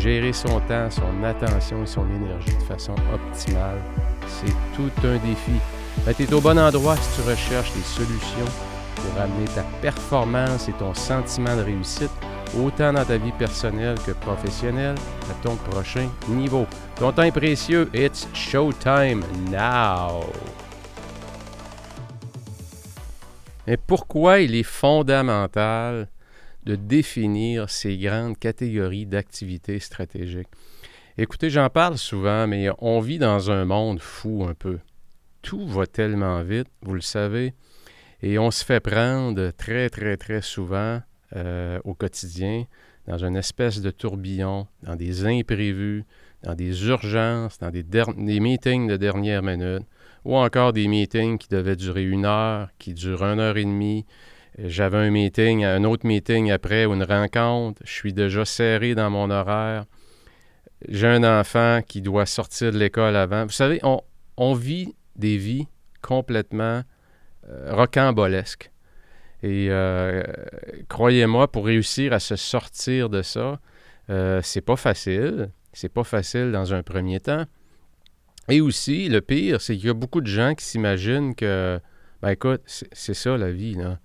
Gérer son temps, son attention et son énergie de façon optimale, c'est tout un défi. tu es au bon endroit si tu recherches des solutions pour amener ta performance et ton sentiment de réussite autant dans ta vie personnelle que professionnelle, à ton prochain niveau. Ton temps est précieux. It's showtime now. Mais pourquoi il est fondamental de définir ces grandes catégories d'activités stratégiques? Écoutez, j'en parle souvent, mais on vit dans un monde fou un peu. Tout va tellement vite, vous le savez, et on se fait prendre très, très, très souvent euh, au quotidien, dans une espèce de tourbillon, dans des imprévus, dans des urgences, dans des, meetings de dernière minute, ou encore des meetings qui devaient durer une heure, qui durent une heure et demie. J'avais un meeting, un autre meeting après ou une rencontre. Je suis déjà serré dans mon horaire. J'ai un enfant qui doit sortir de l'école avant. Vous savez, on, vit des vies complètement euh, rocambolesques. Et euh, croyez-moi, pour réussir à se sortir de ça, euh, c'est pas facile. C'est pas facile dans un premier temps. Et aussi, le pire, c'est qu'il y a beaucoup de gens qui s'imaginent que, ben écoute, c'est ça la vie, là.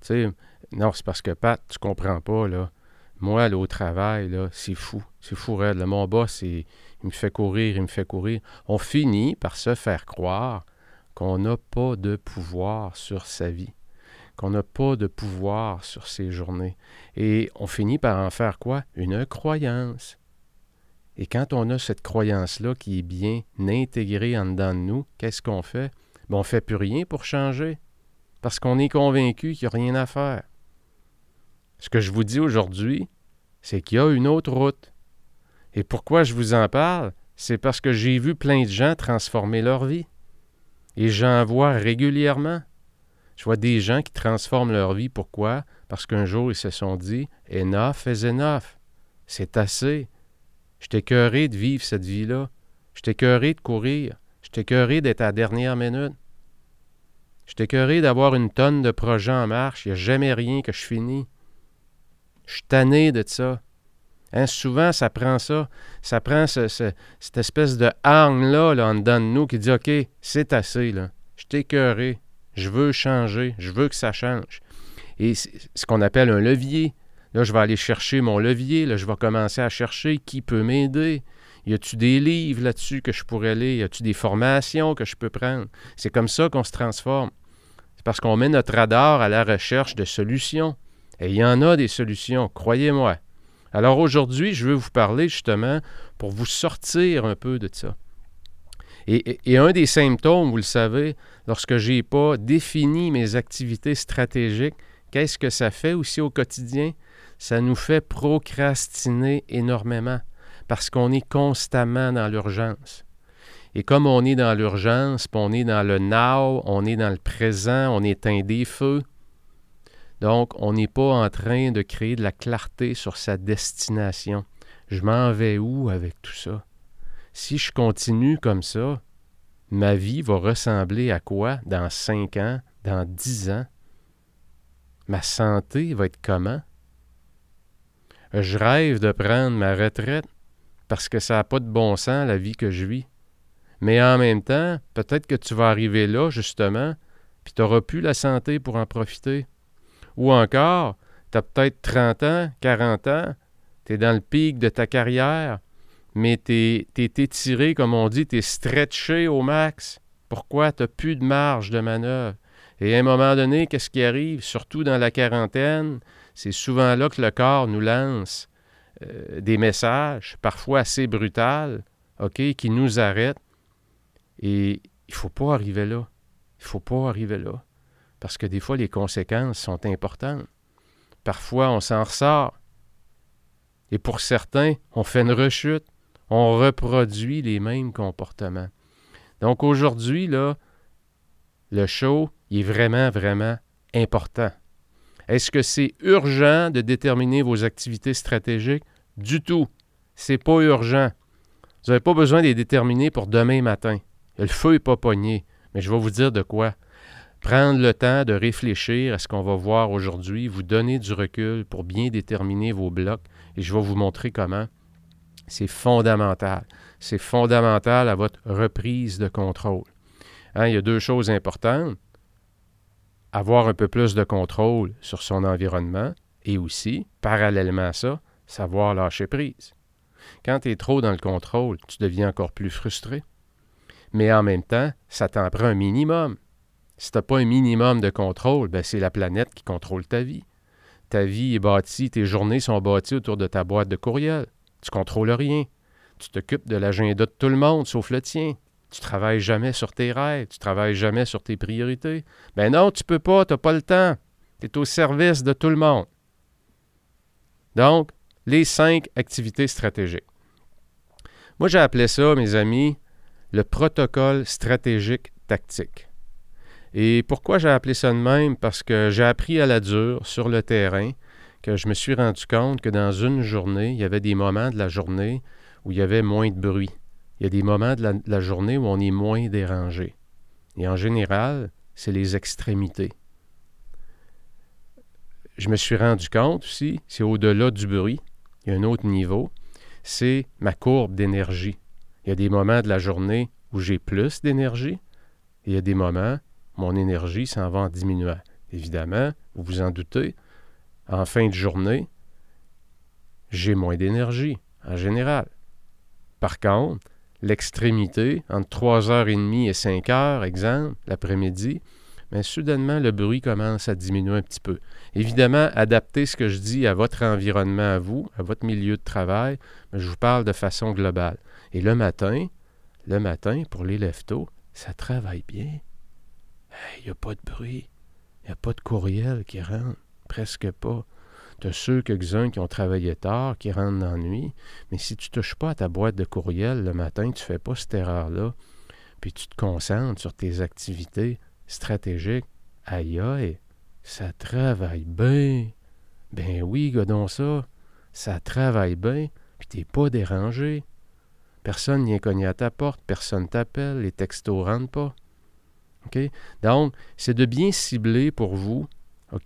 Tu sais, non, c'est parce que Pat, tu comprends pas, là. Moi, aller au travail, là, c'est fou. C'est fou, raide. Mon boss, il me fait courir, il me fait courir. On finit par se faire croire qu'on n'a pas de pouvoir sur sa vie qu'on n'a pas de pouvoir sur ces journées. Et on finit par en faire quoi? Une croyance. Et quand on a cette croyance-là qui est bien intégrée en dedans de nous, qu'est-ce qu'on fait? Ben, on ne fait plus rien pour changer, parce qu'on est convaincu qu'il n'y a rien à faire. Ce que je vous dis aujourd'hui, c'est qu'il y a une autre route. Et pourquoi je vous en parle? C'est parce que j'ai vu plein de gens transformer leur vie. Et j'en vois régulièrement. Je vois des gens qui transforment leur vie. Pourquoi? Parce qu'un jour, ils se sont dit Enough is enough. C'est assez. Je t'écœuré de vivre cette vie-là. Je t'écœuré de courir. Je t'écœuré d'être à la dernière minute. Je t'écœuré d'avoir une tonne de projets en marche. Il n'y a jamais rien que je finis. Je suis tanné de ça. Hein, souvent, ça prend ça. Ça prend cette espèce de hargne-là là, en dedans de nous qui dit OK, c'est assez. Là. Je t'écœuré. Je veux changer. Je veux que ça change. Et ce qu'on appelle un levier. Là, je vais aller chercher mon levier. Là, je vais commencer à chercher qui peut m'aider. Y a-tu des livres là-dessus que je pourrais lire? Y a-tu des formations que je peux prendre? C'est comme ça qu'on se transforme. C'est parce qu'on met notre radar à la recherche de solutions. Et il y en a des solutions, croyez-moi. Alors aujourd'hui, je veux vous parler justement pour vous sortir un peu de ça. Et, un des symptômes, vous le savez, lorsque je n'ai pas défini mes activités stratégiques, qu'est-ce que ça fait aussi au quotidien? Ça nous fait procrastiner énormément parce qu'on est constamment dans l'urgence. Et comme on est dans l'urgence, on est dans le now, on est dans le présent, on éteint des feux, donc on n'est pas en train de créer de la clarté sur sa destination. Je m'en vais où avec tout ça? si je continue comme ça, ma vie va ressembler à quoi dans cinq ans, dans dix ans? Ma santé va être comment? Je rêve de prendre ma retraite parce que ça n'a pas de bon sens la vie que je vis. Mais en même temps, peut-être que tu vas arriver là, justement, puis tu n'auras plus la santé pour en profiter. Ou encore, tu as peut-être 30 ans, 40 ans, tu es dans le pic de ta carrière, mais tu es, étiré, comme on dit, tu es stretché au max. Pourquoi? Tu n'as plus de marge de manœuvre? Et à un moment donné, qu'est-ce qui arrive? Surtout dans la quarantaine, c'est souvent là que le corps nous lance euh, des messages, parfois assez brutals, OK, qui nous arrêtent. Et il ne faut pas arriver là. Il ne faut pas arriver là. Parce que des fois, les conséquences sont importantes. Parfois, on s'en ressort. Et pour certains, on fait une rechute on reproduit les mêmes comportements. Donc aujourd'hui, là, le show, est vraiment, vraiment important. Est-ce que c'est urgent de déterminer vos activités stratégiques? Du tout. C'est pas urgent. Vous n'avez pas besoin de les déterminer pour demain matin. Le feu n'est pas pogné. Mais je vais vous dire de quoi. Prendre le temps de réfléchir à ce qu'on va voir aujourd'hui, vous donner du recul pour bien déterminer vos blocs, et je vais vous montrer comment. C'est fondamental. C'est fondamental à votre reprise de contrôle. Hein, il y a deux choses importantes. Avoir un peu plus de contrôle sur son environnement et aussi, parallèlement à ça, savoir lâcher prise. Quand tu es trop dans le contrôle, tu deviens encore plus frustré. Mais en même temps, ça t'en prend un minimum. Si tu n'as pas un minimum de contrôle, ben c'est la planète qui contrôle ta vie. Ta vie est bâtie, tes journées sont bâties autour de ta boîte de courriel. Tu contrôles rien. Tu t'occupes de l'agenda de tout le monde, sauf le tien. Tu travailles jamais sur tes rêves, tu travailles jamais sur tes priorités. Ben non, tu peux pas, tu n'as pas le temps. Tu es au service de tout le monde. Donc, les cinq activités stratégiques. Moi, j'ai appelé ça, mes amis, le protocole stratégique tactique. Et pourquoi j'ai appelé ça de même? Parce que j'ai appris à la dure, sur le terrain, que je me suis rendu compte que dans une journée, il y avait des moments de la journée où il y avait moins de bruit. Il y a des moments de la, journée où on est moins dérangé. Et en général, c'est les extrémités. Je me suis rendu compte aussi, c'est au-delà du bruit, il y a un autre niveau, c'est ma courbe d'énergie. Il y a des moments de la journée où j'ai plus d'énergie, et il y a des moments où mon énergie s'en va en diminuant. Évidemment, vous vous en doutez, en fin de journée, j'ai moins d'énergie, en général. Par contre, l'extrémité, entre 3h30 et 5h, exemple, l'après-midi, mais soudainement, le bruit commence à diminuer un petit peu. Évidemment, adaptez ce que je dis à votre environnement, à vous, à votre milieu de travail, mais je vous parle de façon globale. Et le matin, le matin, pour les leftos, ça travaille bien. Il n'y a pas de bruit. Il n'y a pas de courriel qui rentre. Presque pas. Tu as ceux quelques-uns qui ont travaillé tard, qui rentrent dans nuit. Mais si tu ne touches pas à ta boîte de courriel le matin, tu ne fais pas cette erreur-là, puis tu te concentres sur tes activités stratégiques, aïe aïe, ça travaille bien. Ben oui, godon ça. Ça travaille bien, puis t'es pas dérangé. Personne vient cogner à ta porte, personne t'appelle, les textos rentrent pas. Donc, c'est de bien cibler pour vous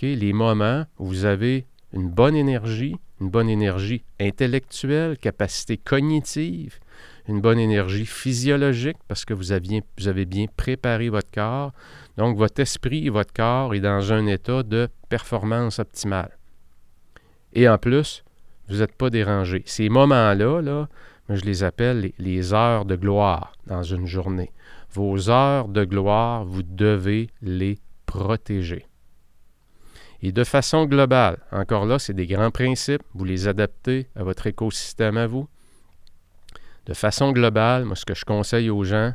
les moments où vous avez une bonne énergie, une bonne énergie intellectuelle, capacité cognitive, une bonne énergie physiologique parce que vous, vous avez bien préparé votre corps. Donc, votre esprit et votre corps est dans un état de performance optimale. Et en plus, vous n'êtes pas dérangé. Ces moments-là, là, je les appelle les, heures de gloire dans une journée. Vos heures de gloire, vous devez les protéger. Et de façon globale, encore là, c'est des grands principes, vous les adaptez à votre écosystème à vous. De façon globale, moi, ce que je conseille aux gens,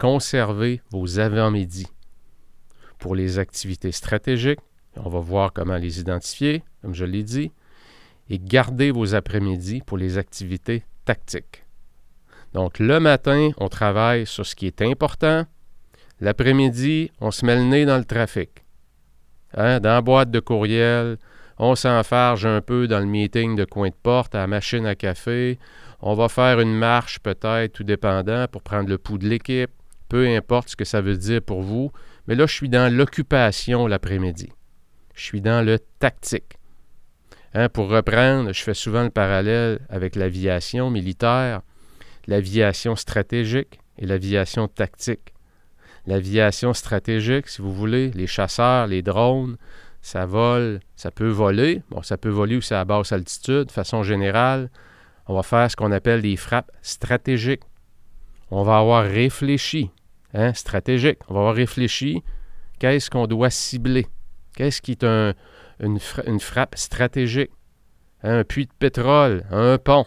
conservez vos avant-midi. Pour les activités stratégiques, on va voir comment les identifier, comme je l'ai dit, et gardez vos après-midi pour les activités tactique. Donc, le matin, on travaille sur ce qui est important. L'après-midi, on se met le nez dans le trafic. Hein? Dans la boîte de courriel, on s'enfarge un peu dans le meeting de coin de porte, à machine à café. On va faire une marche peut-être, tout dépendant, pour prendre le pouls de l'équipe. Peu importe ce que ça veut dire pour vous. Mais là, je suis dans l'occupation l'après-midi. Je suis dans le tactique. Hein, pour reprendre, je fais souvent le parallèle avec l'aviation militaire, l'aviation stratégique et l'aviation tactique. L'aviation stratégique, si vous voulez, les chasseurs, les drones, ça vole, ça peut voler. Bon, ça peut voler aussi à basse altitude. De façon générale, on va faire ce qu'on appelle des frappes stratégiques. On va avoir réfléchi, hein, stratégique. On va avoir réfléchi qu'est-ce qu'on doit cibler? Qu'est-ce qui est un, une, frappe stratégique, un puits de pétrole, un pont,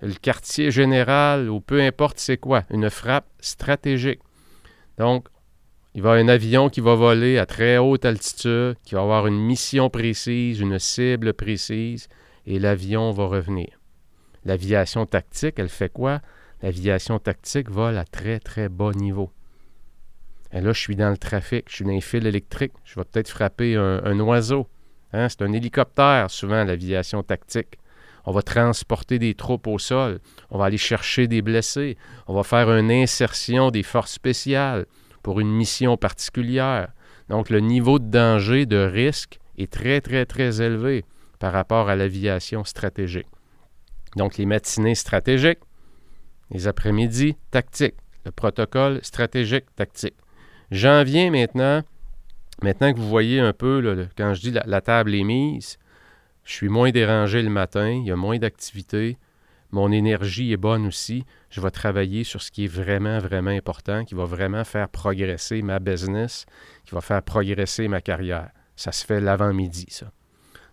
le quartier général ou peu importe c'est quoi, une frappe stratégique. Donc, il va y avoir un avion qui va voler à très haute altitude, qui va avoir une mission précise, une cible précise, et l'avion va revenir. L'aviation tactique, elle fait quoi? L'aviation tactique vole à très très bas niveau. Et là, je suis dans le trafic, je suis dans les fils électriques, je vais peut-être frapper un, oiseau. Hein? C'est un hélicoptère, souvent, l'aviation tactique. On va transporter des troupes au sol. On va aller chercher des blessés. On va faire une insertion des forces spéciales pour une mission particulière. Donc, le niveau de danger, de risque est très, très, très élevé par rapport à l'aviation stratégique. Donc, les matinées stratégiques, les après-midi tactiques, le protocole stratégique tactique. J'en viens maintenant, maintenant que vous voyez un peu, quand je dis la, table est mise, je suis moins dérangé le matin, il y a moins d'activité, mon énergie est bonne aussi. Je vais travailler sur ce qui est vraiment, vraiment important, qui va vraiment faire progresser ma business, qui va faire progresser ma carrière. Ça se fait l'avant-midi, ça.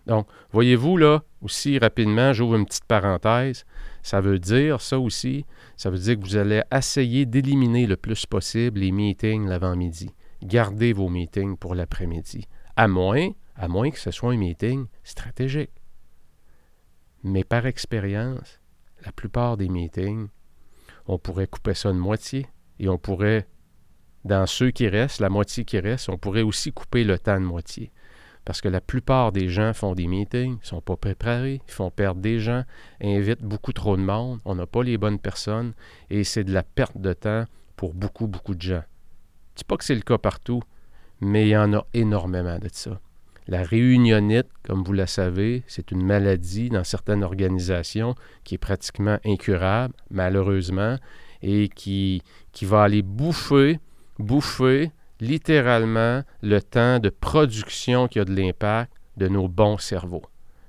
Donc, voyez-vous là, aussi rapidement, j'ouvre une petite parenthèse. Ça veut dire, ça aussi, ça veut dire que vous allez essayer d'éliminer le plus possible les meetings l'avant-midi. Gardez vos meetings pour l'après-midi. À moins, à moins que ce soit un meeting stratégique. Mais par expérience, la plupart des meetings, on pourrait couper ça de moitié et on pourrait, dans ceux qui restent, la moitié qui reste, on pourrait aussi couper le temps de moitié. Parce que la plupart des gens font des meetings, ne sont pas préparés, ils font perdre des gens, invitent beaucoup trop de monde, on n'a pas les bonnes personnes et c'est de la perte de temps pour beaucoup, beaucoup de gens. Je dis pas que c'est le cas partout, mais il y en a énormément de ça. La réunionnite, comme vous le savez, c'est une maladie dans certaines organisations qui est pratiquement incurable, malheureusement, et qui, va aller bouffer, bouffer littéralement le temps de production qui a de l'impact de nos bons cerveaux.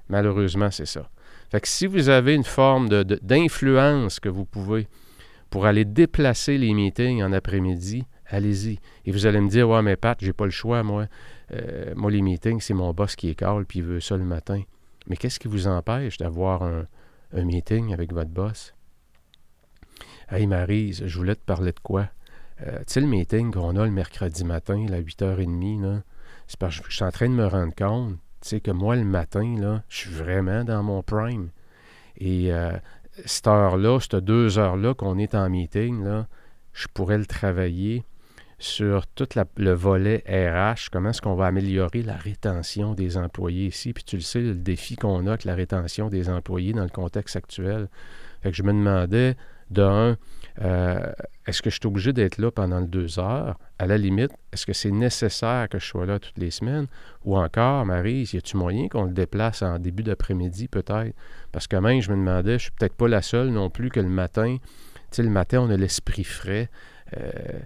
Malheureusement, c'est ça. Fait que si vous avez une forme d'influence que vous pouvez pour aller déplacer les meetings en après-midi, allez-y. Et vous allez me dire, ouais, mais Pat, j'ai pas le choix, moi. Euh, moi, les meetings, c'est mon boss qui est calme puis il veut ça le matin. Mais qu'est-ce qui vous empêche d'avoir un, un meeting avec votre boss? Hey Marise, je voulais te parler de quoi? Euh, tu sais, le meeting qu'on a le mercredi matin, à 8h30, c'est parce que je suis en train de me rendre compte, tu sais, que moi, le matin, là, je suis vraiment dans mon prime. Et euh, cette heure-là, cette deux heures-là qu'on est en meeting, là, je pourrais le travailler sur tout le volet RH, comment est-ce qu'on va améliorer la rétention des employés ici? Puis tu le sais, le défi qu'on a avec la rétention des employés dans le contexte actuel. Fait que je me demandais, d'un, euh, est-ce que je suis obligé d'être là pendant deux heures? À la limite, est-ce que c'est nécessaire que je sois là toutes les semaines? Ou encore, Marie, y a-t-il moyen qu'on le déplace en début d'après-midi peut-être? Parce que même, je me demandais, je suis peut-être pas la seule non plus que le matin, tu sais, le matin, on a l'esprit frais. Euh,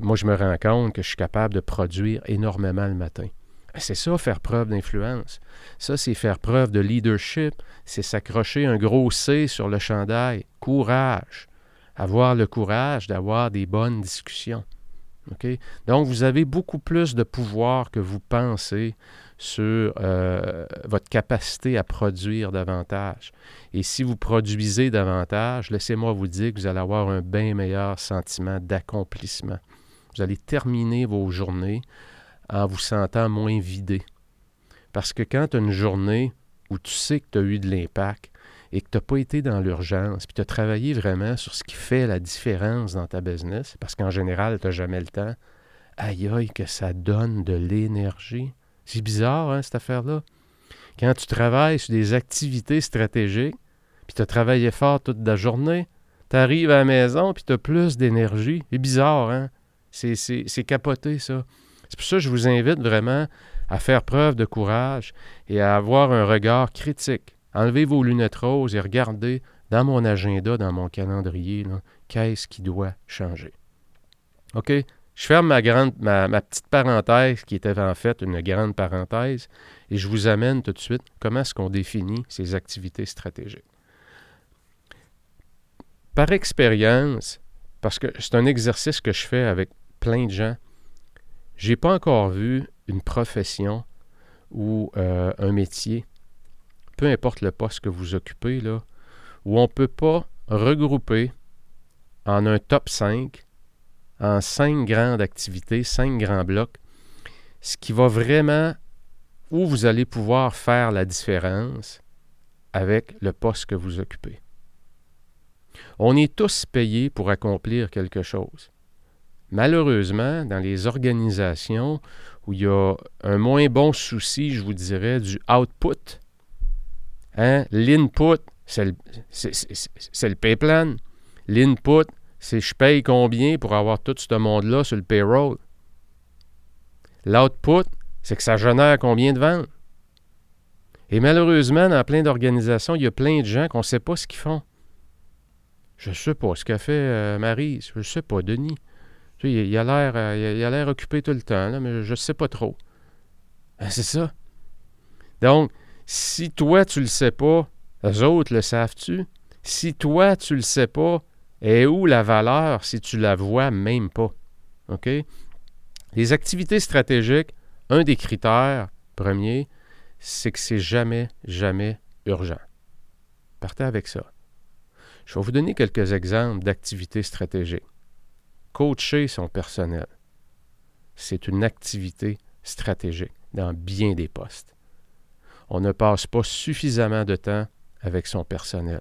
moi, je me rends compte que je suis capable de produire énormément le matin. C'est ça, faire preuve d'influence. Ça, c'est faire preuve de leadership. C'est s'accrocher un gros C sur le chandail. Courage. Avoir le courage d'avoir des bonnes discussions. Donc, vous avez beaucoup plus de pouvoir que vous pensez sur euh, votre capacité à produire davantage. Et si vous produisez davantage, laissez-moi vous dire que vous allez avoir un bien meilleur sentiment d'accomplissement. Vous allez terminer vos journées en vous sentant moins vidé. Parce que quand tu as une journée où tu sais que tu as eu de l'impact et que tu n'as pas été dans l'urgence, puis tu as travaillé vraiment sur ce qui fait la différence dans ta business, parce qu'en général, tu n'as jamais le temps, aïe aïe, que ça donne de l'énergie. C'est bizarre, hein, cette affaire-là. Quand tu travailles sur des activités stratégiques, puis tu as travaillé fort toute la journée, tu arrives à la maison, puis tu as plus d'énergie. C'est bizarre, hein? C'est capoté, ça. C'est pour ça que je vous invite vraiment à faire preuve de courage et à avoir un regard critique. Enlevez vos lunettes roses et regardez dans mon agenda, dans mon calendrier, qu'est-ce qui doit changer. OK? Je ferme ma, petite parenthèse qui était en fait une grande parenthèse et je vous amène tout de suite comment est-ce qu'on définit ces activités stratégiques. Par expérience, parce que c'est un exercice que je fais avec plein de gens, j'ai pas encore vu une profession ou euh, un métier, peu importe le poste que vous occupez, là, où on ne peut pas regrouper en un top 5, en cinq grandes activités, cinq grands blocs, ce qui va vraiment, où vous allez pouvoir faire la différence avec le poste que vous occupez. On est tous payés pour accomplir quelque chose. malheureusement, dans les organisations où il y a un moins bon souci, je vous dirais, du output, hein, l'input, c'est le, le pay plan. L'input, c'est je paye combien pour avoir tout ce monde-là sur le payroll? L'output, c'est que ça génère combien de ventes? Et malheureusement, dans plein d'organisations, il y a plein de gens qu'on ne sait pas ce qu'ils font. Je ne sais pas ce qu'a fait euh, Marie, je ne sais pas, Denis. il, a l'air, euh, il a l'air occupé tout le temps, mais je ne sais pas trop. Ben, c'est ça. Donc, si toi, tu le sais pas, les autres le savent-tu? Si toi, tu le sais pas, et où la valeur si tu la vois même pas? OK? Les activités stratégiques, un des critères premiers, c'est que c'est jamais, jamais urgent. Partez avec ça. Je vais vous donner quelques exemples d'activités stratégiques. Coacher son personnel, c'est une activité stratégique dans bien des postes. On ne passe pas suffisamment de temps avec son personnel.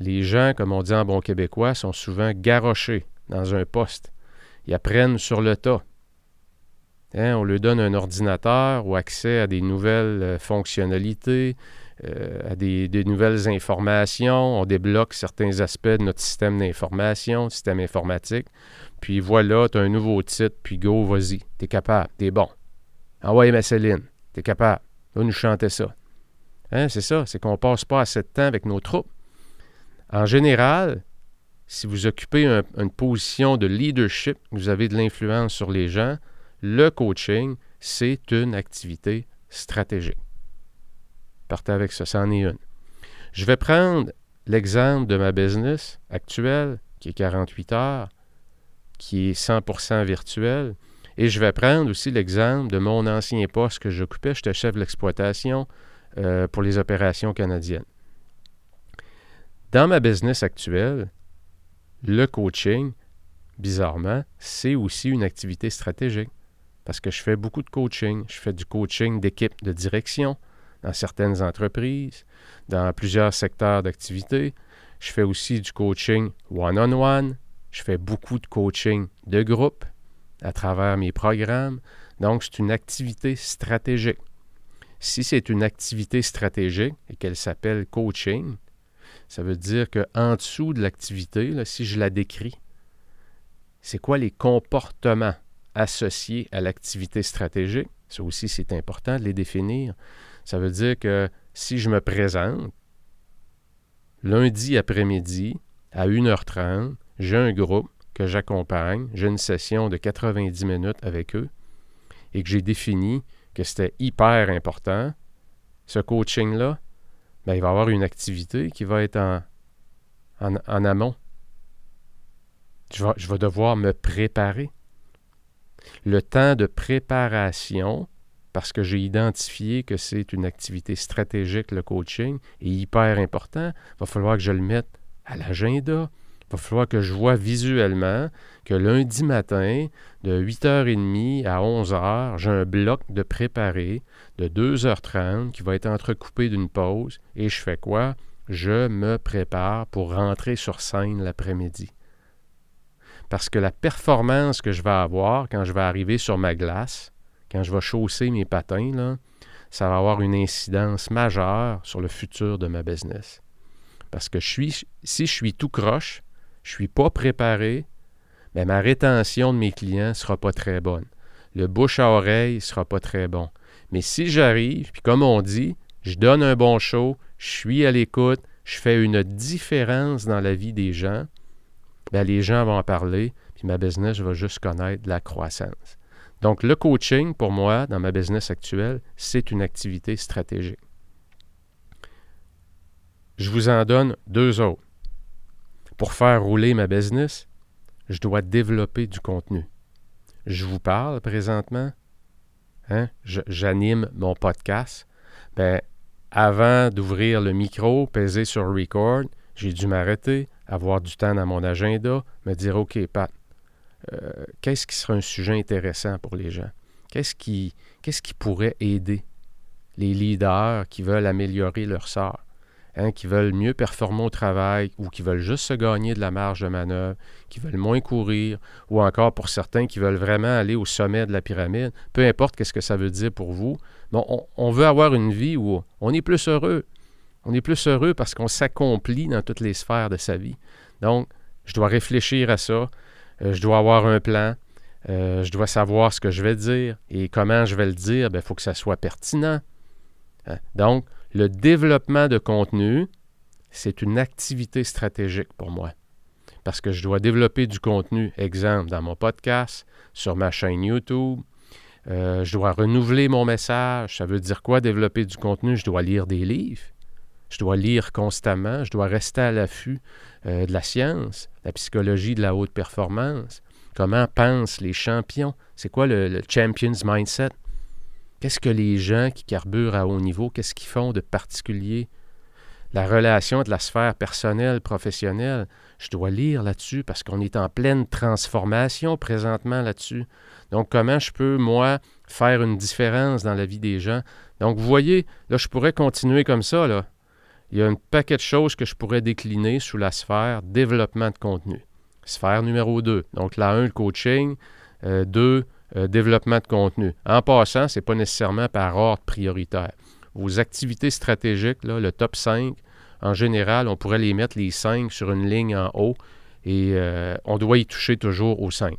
Les gens, comme on dit en bon québécois, sont souvent garochés dans un poste. Ils apprennent sur le tas. Hein, on leur donne un ordinateur ou accès à des nouvelles euh, fonctionnalités, euh, à des, nouvelles informations. On débloque certains aspects de notre système d'information, système informatique. Puis voilà, tu as un nouveau titre, puis go, vas-y. Tu es capable, tu es bon. Envoyez ma Céline, tu es capable. Va nous chanter ça. Hein, c'est ça, c'est qu'on ne passe pas assez de temps avec nos troupes. En général, si vous occupez une position de leadership, vous avez de l'influence sur les gens, le coaching, c'est une activité stratégique. Partez avec ça, c'en est une. Je vais prendre l'exemple de ma business actuelle, qui est 48 heures, qui est 100% virtuel, et je vais prendre aussi l'exemple de mon ancien poste que j'occupais. J'étais chef de l'exploitation euh, pour les opérations canadiennes. Dans ma business actuelle, le coaching, bizarrement, c'est aussi une activité stratégique parce que je fais beaucoup de coaching. Je fais du coaching d'équipe de direction dans certaines entreprises, dans plusieurs secteurs d'activité. Je fais aussi du coaching one-on-one. Je fais beaucoup de coaching de groupe à travers mes programmes. Donc, c'est une activité stratégique. Si c'est une activité stratégique et qu'elle s'appelle coaching, ça veut dire qu'en dessous de l'activité, si je la décris, c'est quoi les comportements associés à l'activité stratégique? Ça aussi, c'est important de les définir. Ça veut dire que si je me présente lundi après-midi à 1h30, j'ai un groupe que j'accompagne, j'ai une session de 90 minutes avec eux et que j'ai défini que c'était hyper important, ce coaching-là, ben, il va y avoir une activité qui va être en, en, amont. Je vais, je vais devoir me préparer. Le temps de préparation, parce que j'ai identifié que c'est une activité stratégique, le coaching, est hyper important. Va falloir que je le mette à l'agenda. Il va falloir que je vois visuellement que lundi matin, de 8h30 à 11h, j'ai un bloc de préparé de 2h30 qui va être entrecoupé d'une pause. Et je fais quoi? Je me prépare pour rentrer sur scène l'après-midi. Parce que la performance que je vais avoir quand je vais arriver sur ma glace, quand je vais chausser mes patins, là, ça va avoir une incidence majeure sur le futur de ma business. Parce que si je suis tout croche, je ne suis pas préparé, ma rétention de mes clients ne sera pas très bonne. Le bouche à oreille ne sera pas très bon. Mais si j'arrive, puis comme on dit, je donne un bon show, je suis à l'écoute, je fais une différence dans la vie des gens, bien, les gens vont en parler, puis ma business va juste connaître la croissance. Donc, le coaching, pour moi, dans ma business actuelle, c'est une activité stratégique. Je vous en donne deux autres. Pour faire rouler ma business, je dois développer du contenu. Je vous parle présentement, hein? j'anime mon podcast. Ben, avant d'ouvrir le micro, peser sur record, j'ai dû m'arrêter, avoir du temps dans mon agenda, me dire OK, Pat, euh, qu'est-ce qui serait un sujet intéressant pour les gens? Qu'est-ce qui, qu'est-ce qui pourrait aider les leaders qui veulent améliorer leur sort? Hein, qui veulent mieux performer au travail ou qui veulent juste se gagner de la marge de manœuvre, qui veulent moins courir, ou encore pour certains qui veulent vraiment aller au sommet de la pyramide, peu importe qu'est-ce que ça veut dire pour vous, on, on veut avoir une vie où on est plus heureux. On est plus heureux parce qu'on s'accomplit dans toutes les sphères de sa vie. Donc, je dois réfléchir à ça, euh, je dois avoir un plan, euh, je dois savoir ce que je vais dire et comment je vais le dire, il ben, faut que ça soit pertinent. Hein? Donc, le développement de contenu, c'est une activité stratégique pour moi. Parce que je dois développer du contenu, exemple, dans mon podcast, sur ma chaîne YouTube. Euh, je dois renouveler mon message. Ça veut dire quoi, développer du contenu? Je dois lire des livres. Je dois lire constamment. Je dois rester à l'affût euh, de la science, la psychologie de la haute performance. Comment pensent les champions? C'est quoi le champion's mindset? Qu'est-ce que les gens qui carburent à haut niveau, qu'est-ce qu'ils font de particulier? La relation de la sphère personnelle, professionnelle, je dois lire là-dessus parce qu'on est en pleine transformation présentement là-dessus. Donc, comment je peux, moi, faire une différence dans la vie des gens? Donc, vous voyez, là, je pourrais continuer comme ça, là. Il y a un paquet de choses que je pourrais décliner sous la sphère développement de contenu. Sphère numéro 2. Donc, la 1, le coaching. 2, euh, euh, développement de contenu. En passant, ce n'est pas nécessairement par ordre prioritaire. Vos activités stratégiques, le top 5, en général, on pourrait les mettre les 5 sur une ligne en haut et euh, on doit y toucher toujours aux 5.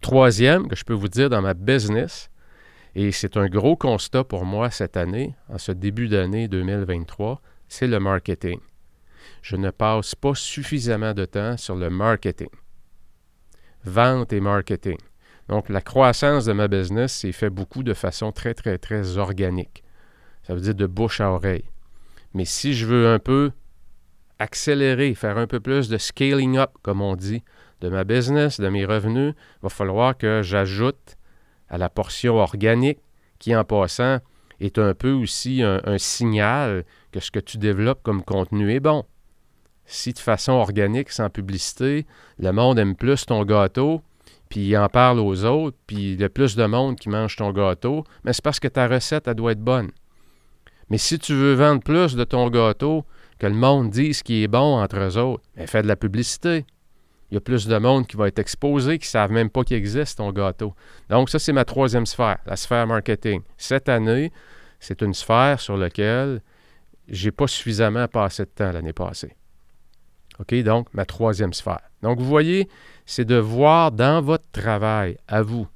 Troisième, que je peux vous dire dans ma business, et c'est un gros constat pour moi cette année, en ce début d'année 2023, c'est le marketing. Je ne passe pas suffisamment de temps sur le marketing. Vente et marketing. Donc, la croissance de ma business s'est fait beaucoup de façon très, très, très organique. Ça veut dire de bouche à oreille. Mais si je veux un peu accélérer, faire un peu plus de scaling up, comme on dit, de ma business, de mes revenus, il va falloir que j'ajoute à la portion organique, qui en passant est un peu aussi un, un, signal que ce que tu développes comme contenu est bon. Si de façon organique, sans publicité, le monde aime plus ton gâteau, puis il en parle aux autres, puis il y a plus de monde qui mange ton gâteau, mais c'est parce que ta recette, elle doit être bonne. Mais si tu veux vendre plus de ton gâteau, que le monde dise ce qui est bon entre eux autres, mais fais de la publicité. Il y a plus de monde qui va être exposé, qui ne savent même pas qu'il existe ton gâteau. Donc, ça, c'est ma troisième sphère, la sphère marketing. Cette année, c'est une sphère sur laquelle j'ai pas suffisamment passé de temps l'année passée. OK, donc ma troisième sphère. Donc, vous voyez, c'est de voir dans votre travail, à vous,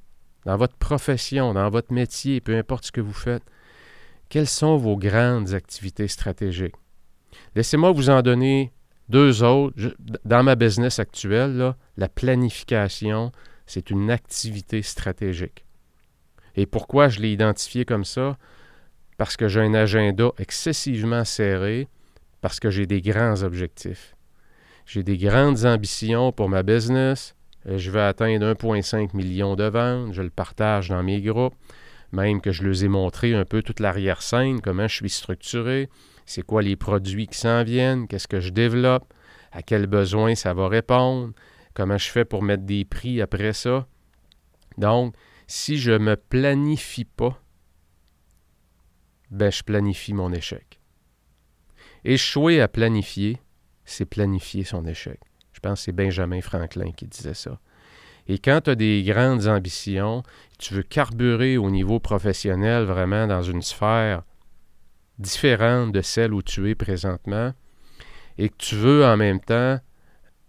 dans votre profession, dans votre métier, peu importe ce que vous faites, quelles sont vos grandes activités stratégiques? Laissez-moi vous en donner deux autres. dans ma business actuelle, la planification, c'est une activité stratégique. Et pourquoi je l'ai identifié comme ça? Parce que j'ai un agenda excessivement serré, parce que j'ai des grands objectifs. J'ai des grandes ambitions pour ma business. Euh, je veux atteindre 1,5 million de ventes. Je le partage dans mes groupes. Même que je les ai montré un peu toute l'arrière-scène, comment je suis structuré, c'est quoi les produits qui s'en viennent, qu'est-ce que je développe, à quels besoins ça va répondre, comment je fais pour mettre des prix après ça. Donc, si je ne me planifie pas, ben je planifie mon échec. Échouer à planifier, c'est planifier son échec. Je pense que c'est Benjamin Franklin qui disait ça. Et quand tu as des grandes ambitions, tu veux carburer au niveau professionnel vraiment dans une sphère différente de celle où tu es présentement, et que tu veux en même temps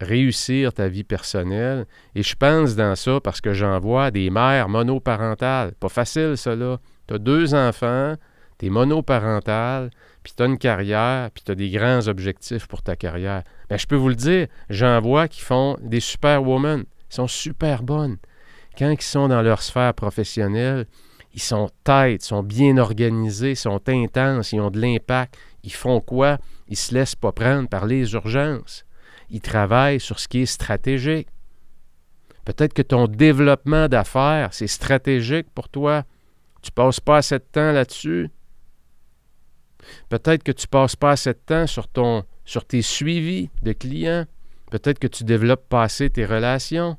réussir ta vie personnelle, et je pense dans ça parce que j'en vois des mères monoparentales. Pas facile, là. Tu as deux enfants, tu es monoparental, puis tu as une carrière, puis tu as des grands objectifs pour ta carrière. Bien, je peux vous le dire, j'en vois qui font des superwomen. Ils sont super bonnes. Quand ils sont dans leur sphère professionnelle, ils sont têtes, sont bien organisés, sont intenses, ils ont de l'impact. Ils font quoi? Ils se laissent pas prendre par les urgences. Ils travaillent sur ce qui est stratégique. Peut-être que ton développement d'affaires, c'est stratégique pour toi. Tu passes pas assez de temps là-dessus. Peut-être que tu ne passes pas assez de temps sur, ton, sur tes suivis de clients. Peut-être que tu développes pas assez tes relations.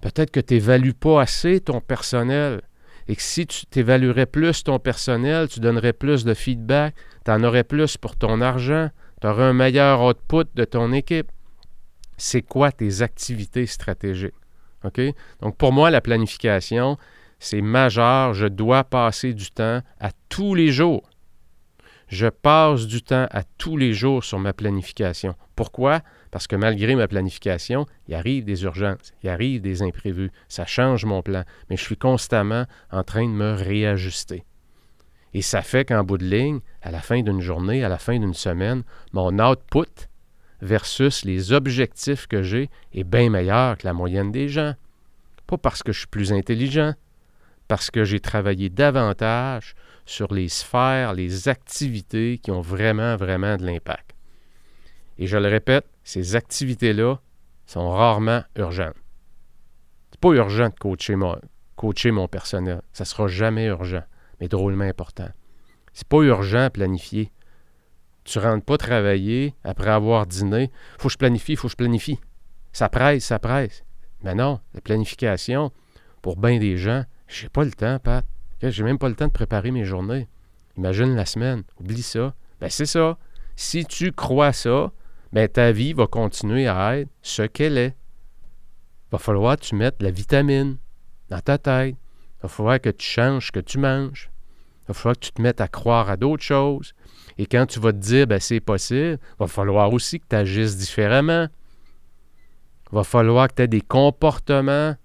Peut-être que tu n'évalues pas assez ton personnel. et que si tu t'évaluerais plus ton personnel, tu donnerais plus de feedback, tu en aurais plus pour ton argent, tu aurais un meilleur output de ton équipe. C'est quoi tes activités stratégiques? Donc, pour moi, la planification, c'est majeur. Je dois passer du temps à tous les jours. Je passe du temps à tous les jours sur ma planification. Pourquoi? Parce que malgré ma planification, il arrive des urgences, il arrive des imprévus, ça change mon plan, mais je suis constamment en train de me réajuster. Et ça fait qu'en bout de ligne, à la fin d'une journée, à la fin d'une semaine, mon output versus les objectifs que j'ai est bien meilleur que la moyenne des gens. Pas parce que je suis plus intelligent, parce que j'ai travaillé davantage sur les sphères, les activités qui ont vraiment, vraiment de l'impact. Et je le répète, ces activités-là sont rarement urgentes. C'est pas urgent de coacher mon, coacher mon personnel. Ça sera jamais urgent, mais drôlement important. C'est pas urgent à planifier. Tu rentres pas travailler après avoir dîné. Faut que je planifie, faut que je planifie. Ça presse, ça presse. Mais non, la planification, pour bien des gens, j'ai pas le temps, Pat. J'ai même pas le temps de préparer mes journées. Imagine la semaine. Oublie ça. Ben, c'est ça. Si tu crois ça, ben, ta vie va continuer à être ce qu'elle est. Il va falloir que tu mettes la vitamine dans ta tête. Il va falloir que tu changes ce que tu manges. Il va falloir que tu te mettes à croire à d'autres choses. Et quand tu vas te dire, ben, c'est possible, il va falloir aussi que tu agisses différemment. Il va falloir que tu aies des comportements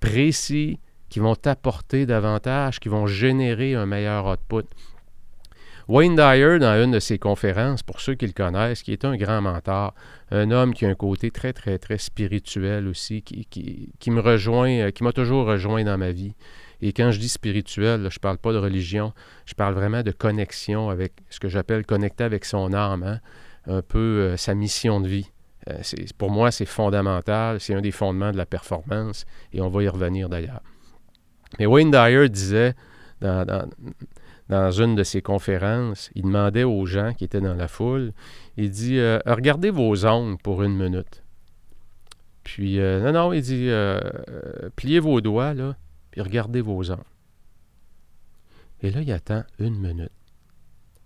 précis qui vont t'apporter davantage, qui vont générer un meilleur output. Wayne Dyer, dans une de ses conférences, pour ceux qui le connaissent, qui est un grand mentor, un homme qui a un côté très, très, très spirituel aussi, qui, qui, me rejoint, euh, qui m'a toujours rejoint dans ma vie. Et quand je dis spirituel, je ne parle pas de religion, je parle vraiment de connexion avec ce que j'appelle connecter avec son âme, hein, un peu euh, sa mission de vie. Euh, pour moi, c'est fondamental, c'est un des fondements de la performance, et on va y revenir d'ailleurs. Mais Wayne Dyer disait dans, une de ses conférences, il demandait aux gens qui étaient dans la foule, il dit euh, Regardez vos ongles pour une minute. Puis, euh, non, non, il dit euh, Pliez vos doigts, là, puis regardez vos ongles. Et là, il attend une minute.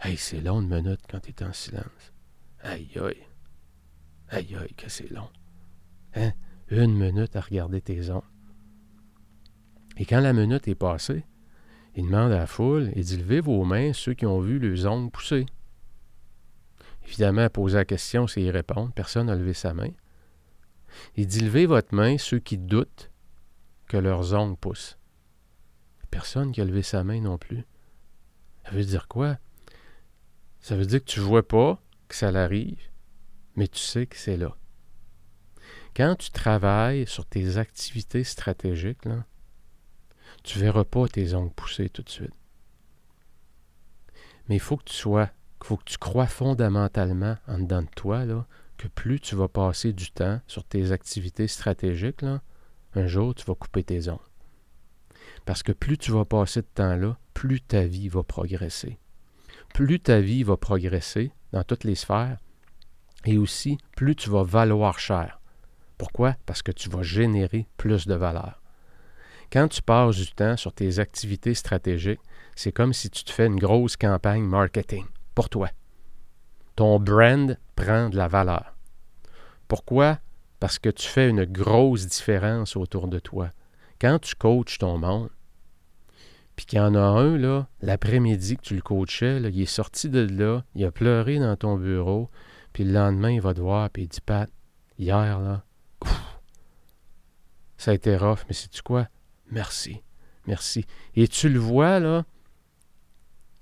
Hey, c'est long une minute quand tu es en silence. Aïe, aïe. Aïe, aïe, que c'est long. Hein? Une minute à regarder tes ongles. Et quand la minute est passée, il demande à la foule, il dit Levez vos mains, ceux qui ont vu les ongles pousser. Évidemment, poser la question, c'est y répondre. Personne n'a levé sa main. Il dit Levez votre main, ceux qui doutent que leurs ongles poussent. Personne qui a levé sa main non plus. Ça veut dire quoi? Ça veut dire que tu ne vois pas que ça l'arrive, mais tu sais que c'est là. Quand tu travailles sur tes activités stratégiques, là, tu ne verras pas tes ongles pousser tout de suite. Mais il faut que tu sois, il faut que tu crois fondamentalement en dedans de toi là, que plus tu vas passer du temps sur tes activités stratégiques, là, un jour tu vas couper tes ongles. Parce que plus tu vas passer de temps là, plus ta vie va progresser. Plus ta vie va progresser dans toutes les sphères, et aussi plus tu vas valoir cher. Pourquoi? Parce que tu vas générer plus de valeur. Quand tu passes du temps sur tes activités stratégiques, c'est comme si tu te fais une grosse campagne marketing pour toi. Ton brand prend de la valeur. Pourquoi? Parce que tu fais une grosse différence autour de toi. Quand tu coaches ton monde, puis qu'il y en a un, là, l'après-midi que tu le coachais, il est sorti de là, il a pleuré dans ton bureau, puis le lendemain, il va te voir, puis il dit Pat, hier, là, ça a été rough, mais sais-tu quoi? Merci, merci. Et tu le vois, là,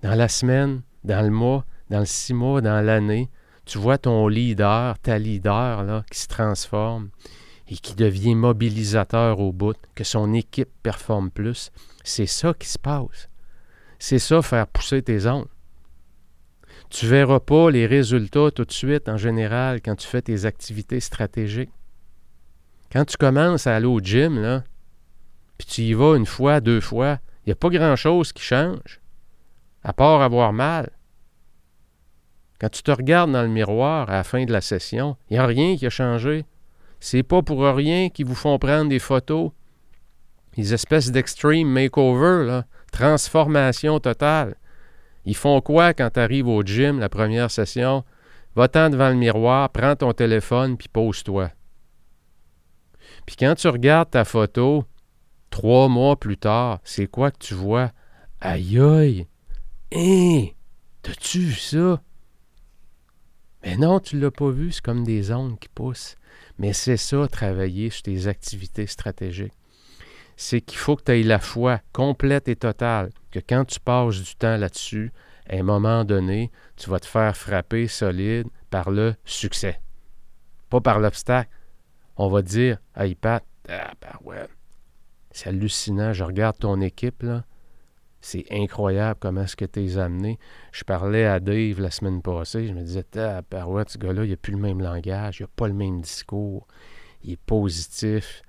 dans la semaine, dans le mois, dans le six mois, dans l'année, tu vois ton leader, ta leader, là, qui se transforme et qui devient mobilisateur au bout, que son équipe performe plus. C'est ça qui se passe. C'est ça, faire pousser tes ongles. Tu ne verras pas les résultats tout de suite, en général, quand tu fais tes activités stratégiques. Quand tu commences à aller au gym, là, tu y vas une fois, deux fois, il n'y a pas grand-chose qui change, à part avoir mal. Quand tu te regardes dans le miroir à la fin de la session, il n'y a rien qui a changé. C'est pas pour rien qu'ils vous font prendre des photos Les espèces d'extreme makeover, là, transformation totale. Ils font quoi quand tu arrives au gym, la première session? Va-t'en devant le miroir, prends ton téléphone, puis pose-toi. Puis quand tu regardes ta photo, trois mois plus tard, c'est quoi que tu vois? Aïe aïe! Hein? T'as-tu vu ça? Mais non, tu l'as pas vu, c'est comme des ongles qui poussent. Mais c'est ça, travailler sur tes activités stratégiques. C'est qu'il faut que tu aies la foi complète et totale, que quand tu passes du temps là-dessus, à un moment donné, tu vas te faire frapper solide par le succès. Pas par l'obstacle. On va dire, hey Pat, ah, ben ouais, c'est hallucinant, je regarde ton équipe, là. C'est incroyable comment est-ce que tu es amené. Je parlais à Dave la semaine passée, je me disais, ah, ouais, ce gars-là, il n'a plus le même langage, il n'a pas le même discours, il est positif,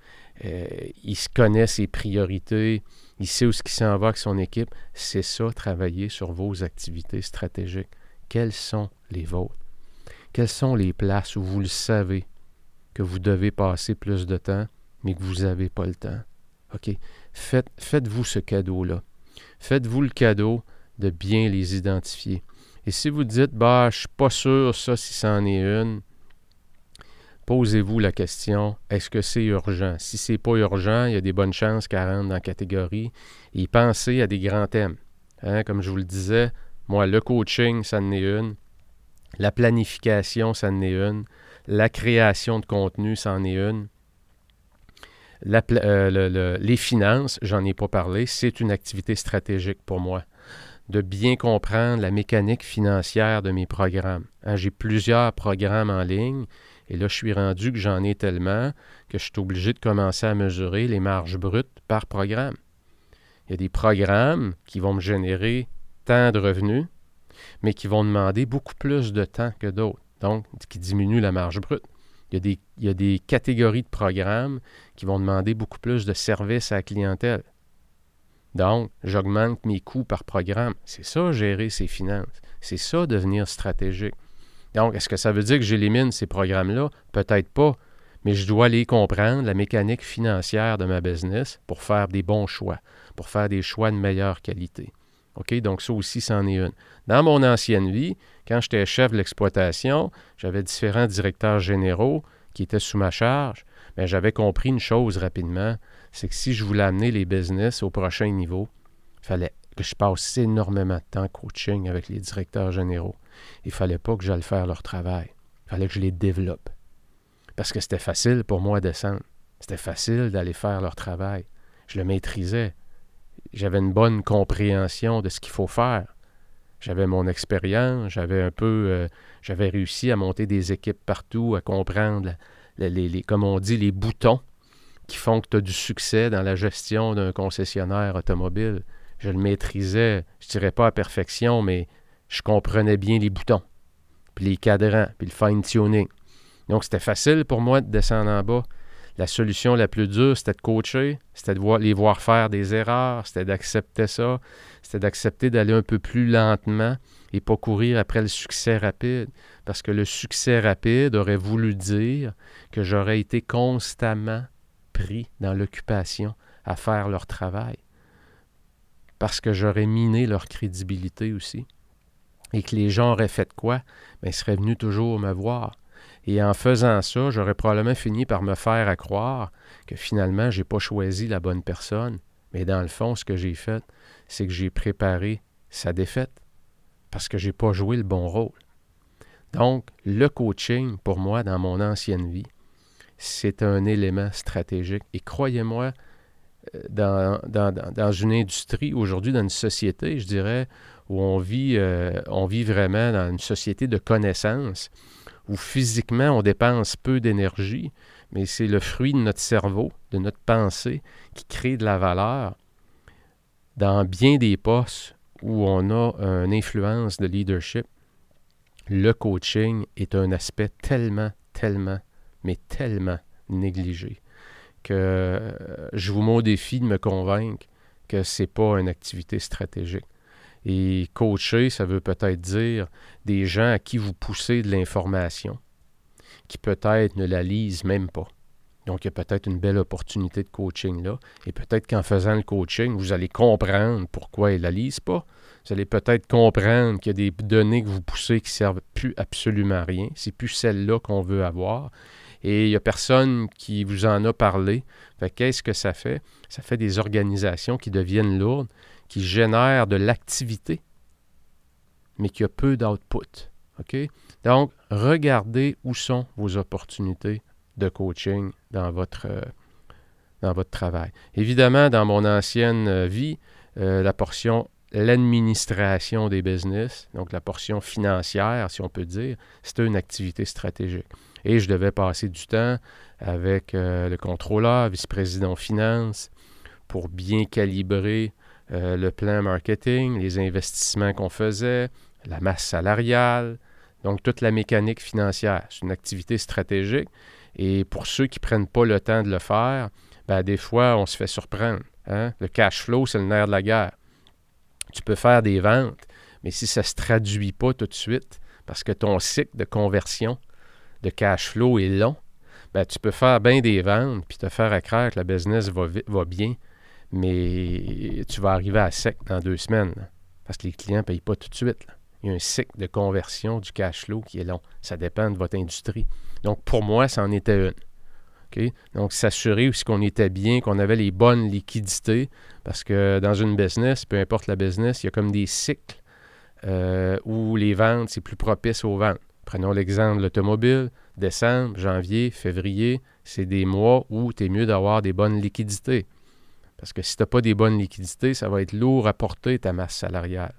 euh, il se connaît ses priorités, il sait où ce qui s'en va avec son équipe. C'est ça, travailler sur vos activités stratégiques. Quelles sont les vôtres? Quelles sont les places où vous le savez que vous devez passer plus de temps, mais que vous n'avez pas le temps? OK? Faites, faites-vous ce cadeau-là. Faites-vous le cadeau de bien les identifier. Et si vous dites, bah, je suis pas sûr, ça, si c'en est une, posez-vous la question, est-ce que c'est urgent? Si c'est pas urgent, il y a des bonnes chances qu'elle rentre dans la catégorie. Et pensez à des grands thèmes. Hein, comme je vous le disais, moi, le coaching, ça en est une. La planification, ça en est une. La création de contenu, ça en est une. Euh, les finances, j'en ai pas parlé, c'est une activité stratégique pour moi. De bien comprendre la mécanique financière de mes programmes. Hein, j'ai plusieurs programmes en ligne et là, je suis rendu que j'en ai tellement que je suis obligé de commencer à mesurer les marges brutes par programme. Il y a des programmes qui vont me générer tant de revenus, mais qui vont demander beaucoup plus de temps que d'autres, donc qui diminuent la marge brute. Il y, a des, catégories de programmes qui vont demander beaucoup plus de services à la clientèle. Donc, j'augmente mes coûts par programme. C'est ça, gérer ses finances. C'est ça, devenir stratégique. Donc, est-ce que ça veut dire que j'élimine ces programmes-là? Peut-être pas, mais je dois les comprendre, la mécanique financière de ma business, pour faire des bons choix, pour faire des choix de meilleure qualité. OK? Donc, ça aussi, c'en est une. Dans mon ancienne vie, quand j'étais chef de l'exploitation, j'avais différents directeurs généraux qui étaient sous ma charge. Mais j'avais compris une chose rapidement, c'est que si je voulais amener les business au prochain niveau, il fallait que je passe énormément de temps coaching avec les directeurs généraux. Il ne fallait pas que j'aille faire leur travail. Il fallait que je les développe. Parce que c'était facile pour moi de descendre. C'était facile d'aller faire leur travail. Je le maîtrisais j'avais une bonne compréhension de ce qu'il faut faire. J'avais mon expérience, j'avais un peu, euh, j'avais réussi à monter des équipes partout, à comprendre, les, comme on dit, les boutons qui font que tu as du succès dans la gestion d'un concessionnaire automobile. Je le maîtrisais, je dirais pas à perfection, mais je comprenais bien les boutons, puis les cadrans, puis le fine-tuning. Donc, c'était facile pour moi de descendre en bas la solution la plus dure, c'était de coacher, c'était de les voir faire des erreurs, c'était d'accepter ça, c'était d'accepter d'aller un peu plus lentement et pas courir après le succès rapide. Parce que le succès rapide aurait voulu dire que j'aurais été constamment pris dans l'occupation à faire leur travail. Parce que j'aurais miné leur crédibilité aussi. Et que les gens auraient fait quoi? Bien, ils seraient venus toujours me voir. Et en faisant ça, j'aurais probablement fini par me faire à croire que finalement, je n'ai pas choisi la bonne personne. Mais dans le fond, ce que j'ai fait, c'est que j'ai préparé sa défaite parce que je n'ai pas joué le bon rôle. Donc, le coaching, pour moi, dans mon ancienne vie, c'est un élément stratégique. Et croyez-moi, euh, dans, dans, une industrie, aujourd'hui, dans une société, je dirais, où on vit, euh, on vit vraiment dans une société de connaissances, où physiquement on dépense peu d'énergie, mais c'est le fruit de notre cerveau, de notre pensée, qui crée de la valeur dans bien des postes où on a une influence de leadership. Le coaching est un aspect tellement, tellement, mais tellement négligé que euh, je vous mets au défi de me convaincre que ce n'est pas une activité stratégique. Et coacher, ça veut peut-être dire des gens à qui vous poussez de l'information, qui peut-être ne la lisent même pas. Donc, il y a peut-être une belle opportunité de coaching là. Et peut-être qu'en faisant le coaching, vous allez comprendre pourquoi ils ne la lisent pas. Vous allez peut-être comprendre qu'il y a des données que vous poussez qui ne servent plus absolument à rien. C'est plus celle-là qu'on veut avoir. Et il n'y a personne qui vous en a parlé. qu'est-ce que ça fait? Ça fait des organisations qui deviennent lourdes, qui génèrent de l'activité, mais qui a peu d'output. Donc, regardez où sont vos opportunités de coaching dans votre, euh, dans votre travail. Évidemment, dans mon ancienne euh, vie, euh, la portion l'administration des business, donc la portion financière, si on peut dire, c'était une activité stratégique. Et je devais passer du temps avec le contrôleur, vice-président finance, pour bien calibrer le plan marketing, les investissements qu'on faisait, la masse salariale, donc toute la mécanique financière. C'est une activité stratégique. Et pour ceux qui ne prennent pas le temps de le faire, ben, des fois, on se fait surprendre. Hein. Le cash flow, c'est le nerf de la guerre. Tu peux faire des ventes, mais si ça ne se traduit pas tout de suite, parce que ton cycle de conversion de cash flow est long, ben, tu peux faire bien des ventes puis te faire à croire que la business va bien, mais tu vas arriver à sec dans deux semaines parce que les clients ne payent pas tout de suite. Il y a un cycle de conversion du cash flow qui est long. Ça dépend de votre industrie. Donc, pour moi, ça en était une. Donc, s'assurer aussi qu'on était bien, qu'on avait les bonnes liquidités, parce que dans une business, peu importe la business, il y a comme des cycles euh, où les ventes, c'est plus propice aux ventes. Prenons l'exemple de l'automobile. Décembre, janvier, février, c'est des mois où tu es mieux d'avoir des bonnes liquidités. Parce que si tu n'as pas des bonnes liquidités, ça va être lourd à porter ta masse salariale.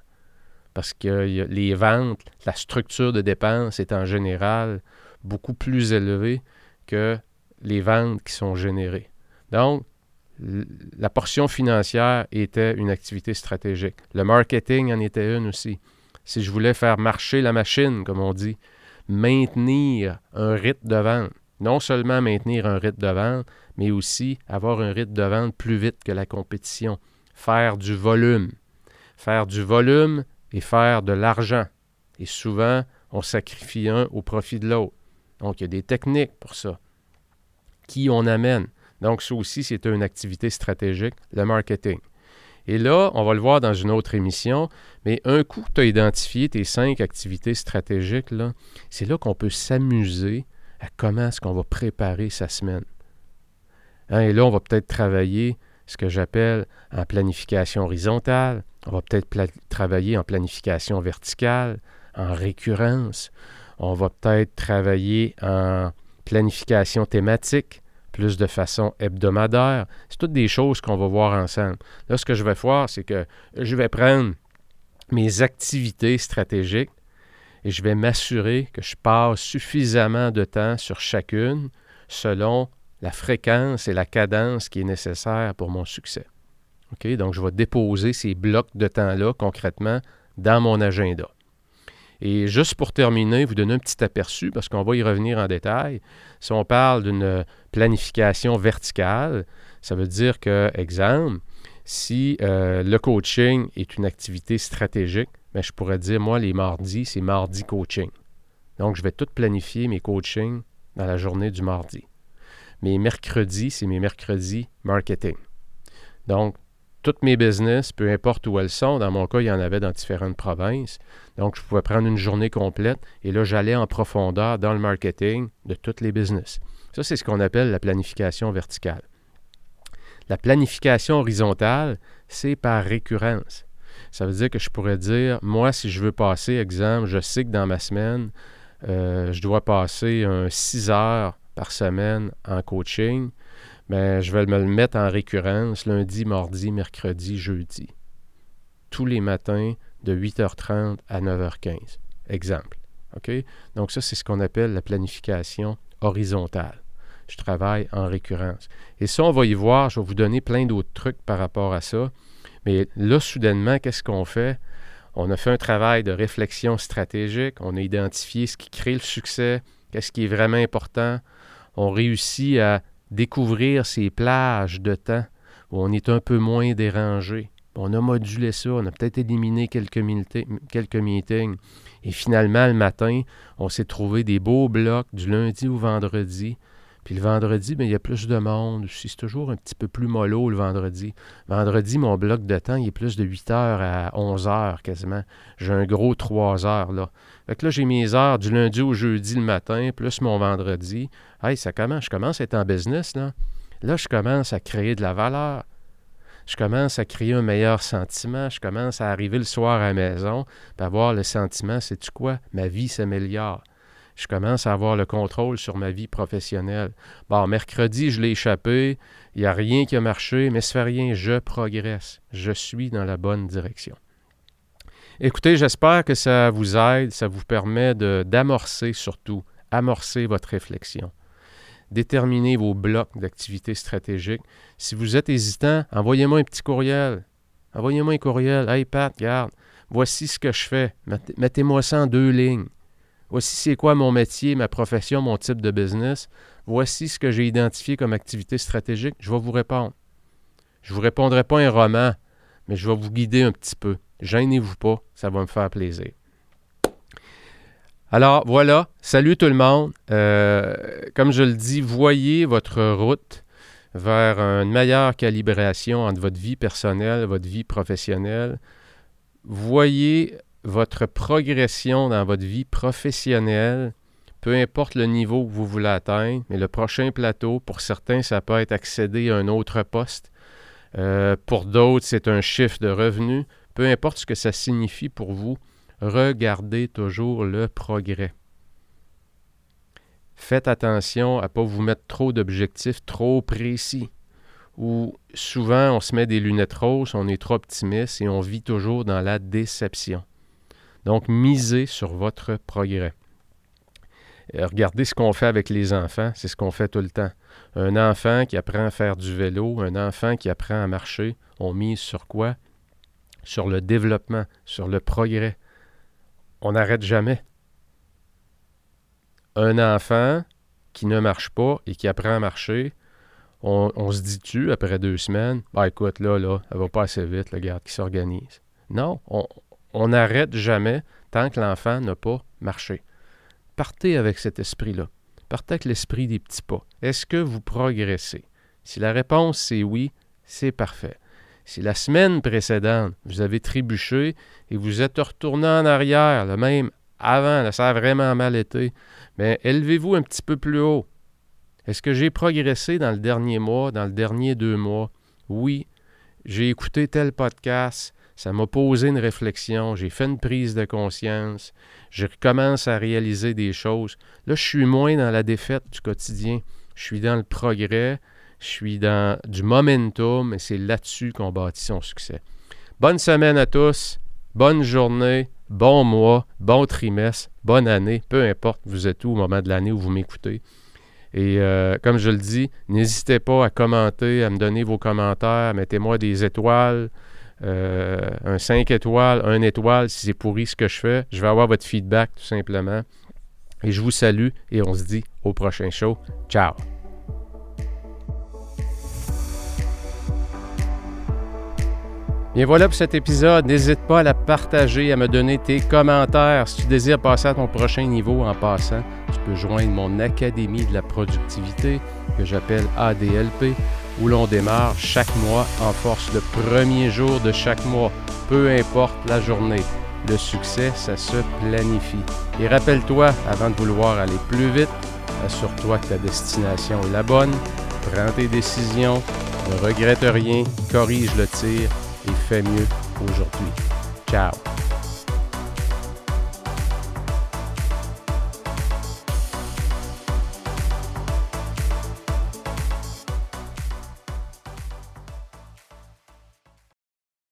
Parce que les ventes, la structure de dépenses est en général beaucoup plus élevé que les ventes qui sont générées. Donc, la portion financière était une activité stratégique. Le marketing en était une aussi. Si je voulais faire marcher la machine, comme on dit, maintenir un rythme de vente, non seulement maintenir un rythme de vente, mais aussi avoir un rythme de vente plus vite que la compétition, faire du volume. Faire du volume et faire de l'argent. Et souvent, on sacrifie un au profit de l'autre. Donc, il y a des techniques pour ça. Qui on amène? Donc, ça aussi, c'est une activité stratégique, le marketing. Et là, on va le voir dans une autre émission, mais un coup que tu as identifié tes cinq activités stratégiques, c'est là qu'on peut s'amuser à comment est-ce qu'on va préparer sa semaine. Hein, et là, on va peut-être travailler ce que j'appelle en planification horizontale, on va peut-être travailler en planification verticale, en récurrence, on va peut-être travailler en planification thématique, plus de façon hebdomadaire. C'est toutes des choses qu'on va voir ensemble. Là, ce que je vais faire, c'est que je vais prendre mes activités stratégiques et je vais m'assurer que je passe suffisamment de temps sur chacune selon la fréquence et la cadence qui est nécessaire pour mon succès. Donc, je vais déposer ces blocs de temps-là concrètement dans mon agenda. Et juste pour terminer, vous donner un petit aperçu, parce qu'on va y revenir en détail. Si on parle d'une planification verticale, ça veut dire que, exemple, si euh, le coaching est une activité stratégique, bien, je pourrais dire, moi, les mardis, c'est mardi coaching. Donc, je vais tout planifier mes coachings dans la journée du mardi. Mes mercredis, c'est mes mercredis marketing. Donc, toutes mes business, peu importe où elles sont, dans mon cas, il y en avait dans différentes provinces. Donc, je pouvais prendre une journée complète et là, j'allais en profondeur dans le marketing de toutes les business. Ça, c'est ce qu'on appelle la planification verticale. La planification horizontale, c'est par récurrence. Ça veut dire que je pourrais dire, moi, si je veux passer, exemple, je sais que dans ma semaine, euh, je dois passer un 6 heures par semaine en coaching ben, je vais me le mettre en récurrence lundi, mardi, mercredi, jeudi. Tous les matins de 8h30 à 9h15. Exemple. OK? Donc, ça, c'est ce qu'on appelle la planification horizontale. Je travaille en récurrence. Et ça, on va y voir. Je vais vous donner plein d'autres trucs par rapport à ça. Mais là, soudainement, qu'est-ce qu'on fait? On a fait un travail de réflexion stratégique. On a identifié ce qui crée le succès, qu'est-ce qui est vraiment important. On réussit à découvrir ces plages de temps où on est un peu moins dérangé. On a modulé ça, on a peut-être éliminé quelques, quelques meetings. Et finalement, le matin, on s'est trouvé des beaux blocs du lundi au vendredi. Puis le vendredi, bien, il y a plus de monde. C'est toujours un petit peu plus mollo le vendredi. Vendredi, mon bloc de temps, il est plus de 8 heures à 11 heures quasiment. J'ai un gros 3 heures là. Fait que là, j'ai mes heures du lundi au jeudi le matin, plus mon vendredi. Hey, ça commence. Je commence à être en business, là. Là, je commence à créer de la valeur. Je commence à créer un meilleur sentiment. Je commence à arriver le soir à la maison, puis avoir le sentiment, c'est tu quoi? Ma vie s'améliore je commence à avoir le contrôle sur ma vie professionnelle. Bon, mercredi, je l'ai échappé, il n'y a rien qui a marché, mais ça fait rien, je progresse, je suis dans la bonne direction. Écoutez, j'espère que ça vous aide, ça vous permet d'amorcer surtout, amorcer votre réflexion. Déterminer vos blocs d'activités stratégiques. Si vous êtes hésitant, envoyez-moi un petit courriel. Envoyez-moi un courriel. Hey Pat, regarde, voici ce que je fais. Mettez-moi ça en deux lignes. Voici c'est quoi mon métier, ma profession, mon type de business. Voici ce que j'ai identifié comme activité stratégique. Je vais vous répondre. Je ne vous répondrai pas un roman, mais je vais vous guider un petit peu. Gênez-vous pas, ça va me faire plaisir. Alors voilà, salut tout le monde. Euh, comme je le dis, voyez votre route vers une meilleure calibration entre votre vie personnelle votre vie professionnelle. Voyez votre progression dans votre vie professionnelle, peu importe le niveau que vous voulez atteindre, mais le prochain plateau, pour certains, ça peut être accéder à un autre poste. Euh, pour d'autres, c'est un chiffre de revenu. Peu importe ce que ça signifie pour vous, regardez toujours le progrès. Faites attention à ne pas vous mettre trop d'objectifs trop précis. Ou souvent on se met des lunettes roses, on est trop optimiste et on vit toujours dans la déception. Donc, misez sur votre progrès. Euh, regardez ce qu'on fait avec les enfants, c'est ce qu'on fait tout le temps. Un enfant qui apprend à faire du vélo, un enfant qui apprend à marcher, on mise sur quoi? Sur le développement, sur le progrès. On n'arrête jamais. Un enfant qui ne marche pas et qui apprend à marcher, on, se dit-tu après deux semaines, bah écoute, là, là, elle va pas assez vite, le garde qui s'organise. Non, on, on n'arrête jamais tant que l'enfant n'a pas marché. Partez avec cet esprit-là. Partez avec l'esprit des petits pas. Est-ce que vous progressez? Si la réponse c'est oui, c'est parfait. Si la semaine précédente, vous avez trébuché et vous êtes retourné en arrière, le même avant, ça a vraiment mal été, mais élevez-vous un petit peu plus haut. Est-ce que j'ai progressé dans le dernier mois, dans le dernier deux mois? Oui. J'ai écouté tel podcast, ça m'a posé une réflexion, j'ai fait une prise de conscience, je commence à réaliser des choses. Là, je suis moins dans la défaite du quotidien, je suis dans le progrès, je suis dans du momentum et c'est là-dessus qu'on bâtit son succès. Bonne semaine à tous, bonne journée, bon mois, bon trimestre, bonne année, peu importe vous êtes où au moment de l'année où vous m'écoutez. Et euh, comme je le dis, n'hésitez pas à commenter, à me donner vos commentaires, mettez-moi des étoiles. Euh, un 5 étoiles, 1 étoile si c'est pourri ce que je fais. Je vais avoir votre feedback tout simplement. Et je vous salue et on se dit au prochain show. Ciao! Bien voilà pour cet épisode. N'hésite pas à la partager, à me donner tes commentaires. Si tu désires passer à ton prochain niveau en passant, tu peux joindre mon Académie de la productivité que j'appelle ADLP où l'on démarre chaque mois en force le premier jour de chaque mois, peu importe la journée. Le succès, ça se planifie. Et rappelle-toi, avant de vouloir aller plus vite, assure-toi que ta destination est la bonne, prends tes décisions, ne regrette rien, corrige le tir et fais mieux aujourd'hui. Ciao!